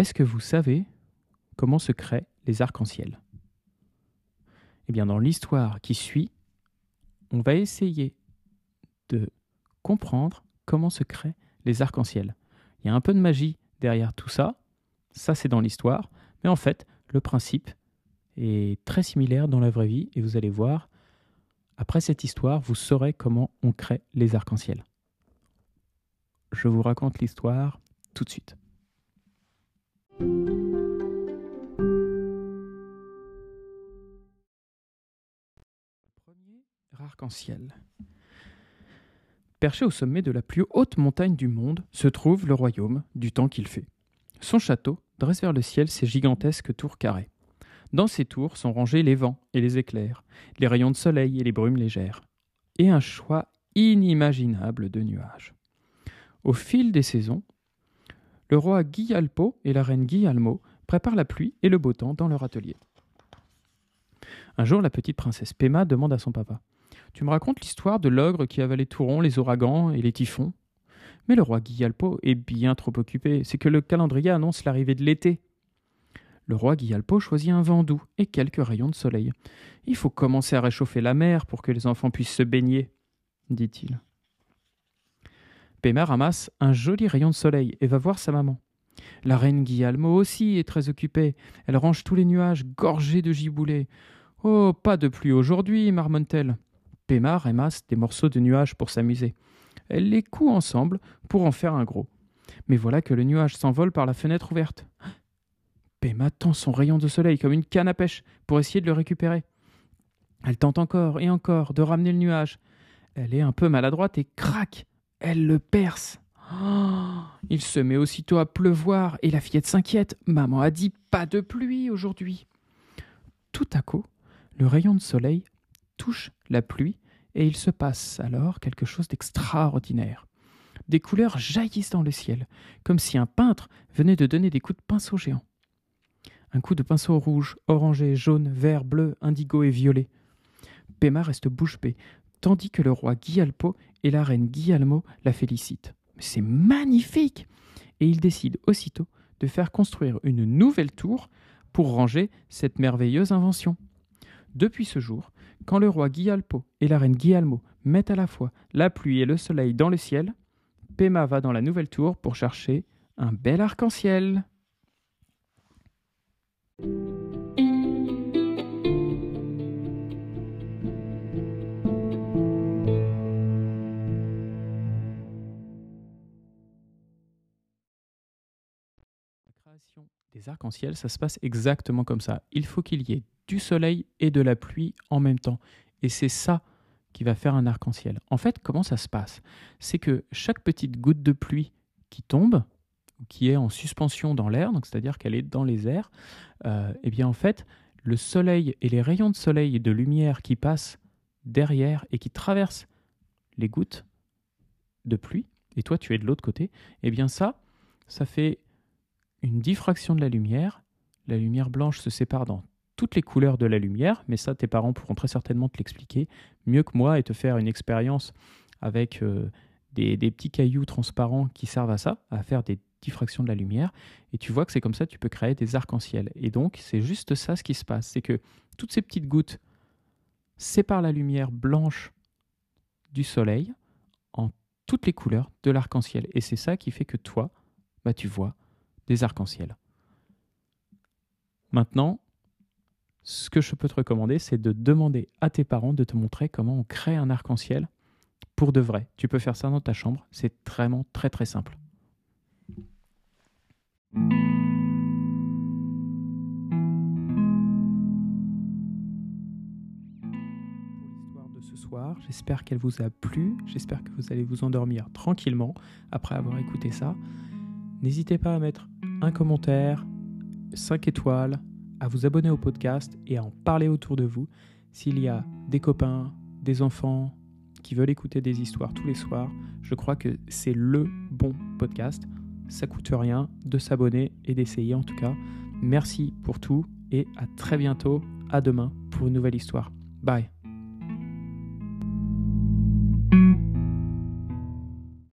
Est-ce que vous savez comment se créent les arcs-en-ciel? Eh bien, dans l'histoire qui suit, on va essayer de comprendre comment se créent les arcs-en-ciel. Il y a un peu de magie derrière tout ça, ça c'est dans l'histoire, mais en fait, le principe est très similaire dans la vraie vie et vous allez voir, après cette histoire, vous saurez comment on crée les arcs-en-ciel. Je vous raconte l'histoire tout de suite. Premier arc-en-ciel. Perché au sommet de la plus haute montagne du monde se trouve le royaume du temps qu'il fait. Son château dresse vers le ciel ses gigantesques tours carrées. Dans ces tours sont rangés les vents et les éclairs, les rayons de soleil et les brumes légères, et un choix inimaginable de nuages. Au fil des saisons, le roi Guialpo et la reine Guialmo préparent la pluie et le beau temps dans leur atelier. Un jour, la petite princesse Pema demande à son papa Tu me racontes l'histoire de l'ogre qui avalait Touron, les ouragans et les typhons? Mais le roi Guialpo est bien trop occupé, c'est que le calendrier annonce l'arrivée de l'été. Le roi Guialpo choisit un vent doux et quelques rayons de soleil. Il faut commencer à réchauffer la mer pour que les enfants puissent se baigner, dit-il. Pema ramasse un joli rayon de soleil et va voir sa maman. La reine Guillalmo aussi est très occupée. Elle range tous les nuages gorgés de giboulées. Oh, pas de pluie aujourd'hui, marmonne-t-elle. Pema ramasse des morceaux de nuages pour s'amuser. Elle les coud ensemble pour en faire un gros. Mais voilà que le nuage s'envole par la fenêtre ouverte. Pema tend son rayon de soleil comme une canne à pêche pour essayer de le récupérer. Elle tente encore et encore de ramener le nuage. Elle est un peu maladroite et craque elle le perce. Oh, il se met aussitôt à pleuvoir et la fillette s'inquiète. Maman a dit pas de pluie aujourd'hui. Tout à coup, le rayon de soleil touche la pluie et il se passe alors quelque chose d'extraordinaire. Des couleurs jaillissent dans le ciel, comme si un peintre venait de donner des coups de pinceau géants. Un coup de pinceau rouge, orangé, jaune, vert, bleu, indigo et violet. Pema reste bouche bée, tandis que le roi Guialpo et la reine Guillalmo la félicitent. C'est magnifique Et il décide aussitôt de faire construire une nouvelle tour pour ranger cette merveilleuse invention. Depuis ce jour, quand le roi Guialpo et la reine Guillalmo mettent à la fois la pluie et le soleil dans le ciel, Pema va dans la nouvelle tour pour chercher un bel arc-en-ciel. des arcs-en-ciel, ça se passe exactement comme ça. Il faut qu'il y ait du soleil et de la pluie en même temps. Et c'est ça qui va faire un arc-en-ciel. En fait, comment ça se passe? C'est que chaque petite goutte de pluie qui tombe, qui est en suspension dans l'air, donc c'est-à-dire qu'elle est dans les airs, euh, eh bien en fait, le soleil et les rayons de soleil et de lumière qui passent derrière et qui traversent les gouttes de pluie, et toi tu es de l'autre côté, eh bien ça, ça fait une diffraction de la lumière. La lumière blanche se sépare dans toutes les couleurs de la lumière, mais ça, tes parents pourront très certainement te l'expliquer mieux que moi et te faire une expérience avec euh, des, petits cailloux transparents qui servent à ça, à faire des diffractions de la lumière. Et tu vois que c'est comme ça que tu peux créer des arcs-en-ciel. Et donc, c'est juste ça ce qui se passe. C'est que toutes ces petites gouttes séparent la lumière blanche du soleil en toutes les couleurs de l'arc-en-ciel. Et c'est ça qui fait que toi, bah, tu vois des arcs-en-ciel. Maintenant, ce que je peux te recommander, c'est de demander à tes parents de te montrer comment on crée un arc-en-ciel pour de vrai. Tu peux faire ça dans ta chambre, c'est vraiment très très simple. J'espère qu'elle vous a plu. J'espère que vous allez vous endormir tranquillement après avoir écouté ça. N'hésitez pas à mettre un commentaire, 5 étoiles, à vous abonner au podcast et à en parler autour de vous. S'il y a des copains, des enfants qui veulent écouter des histoires tous les soirs, je crois que c'est le bon podcast. Ça coûte rien de s'abonner et d'essayer en tout cas. Merci pour tout et à très bientôt, à demain pour une nouvelle histoire. Bye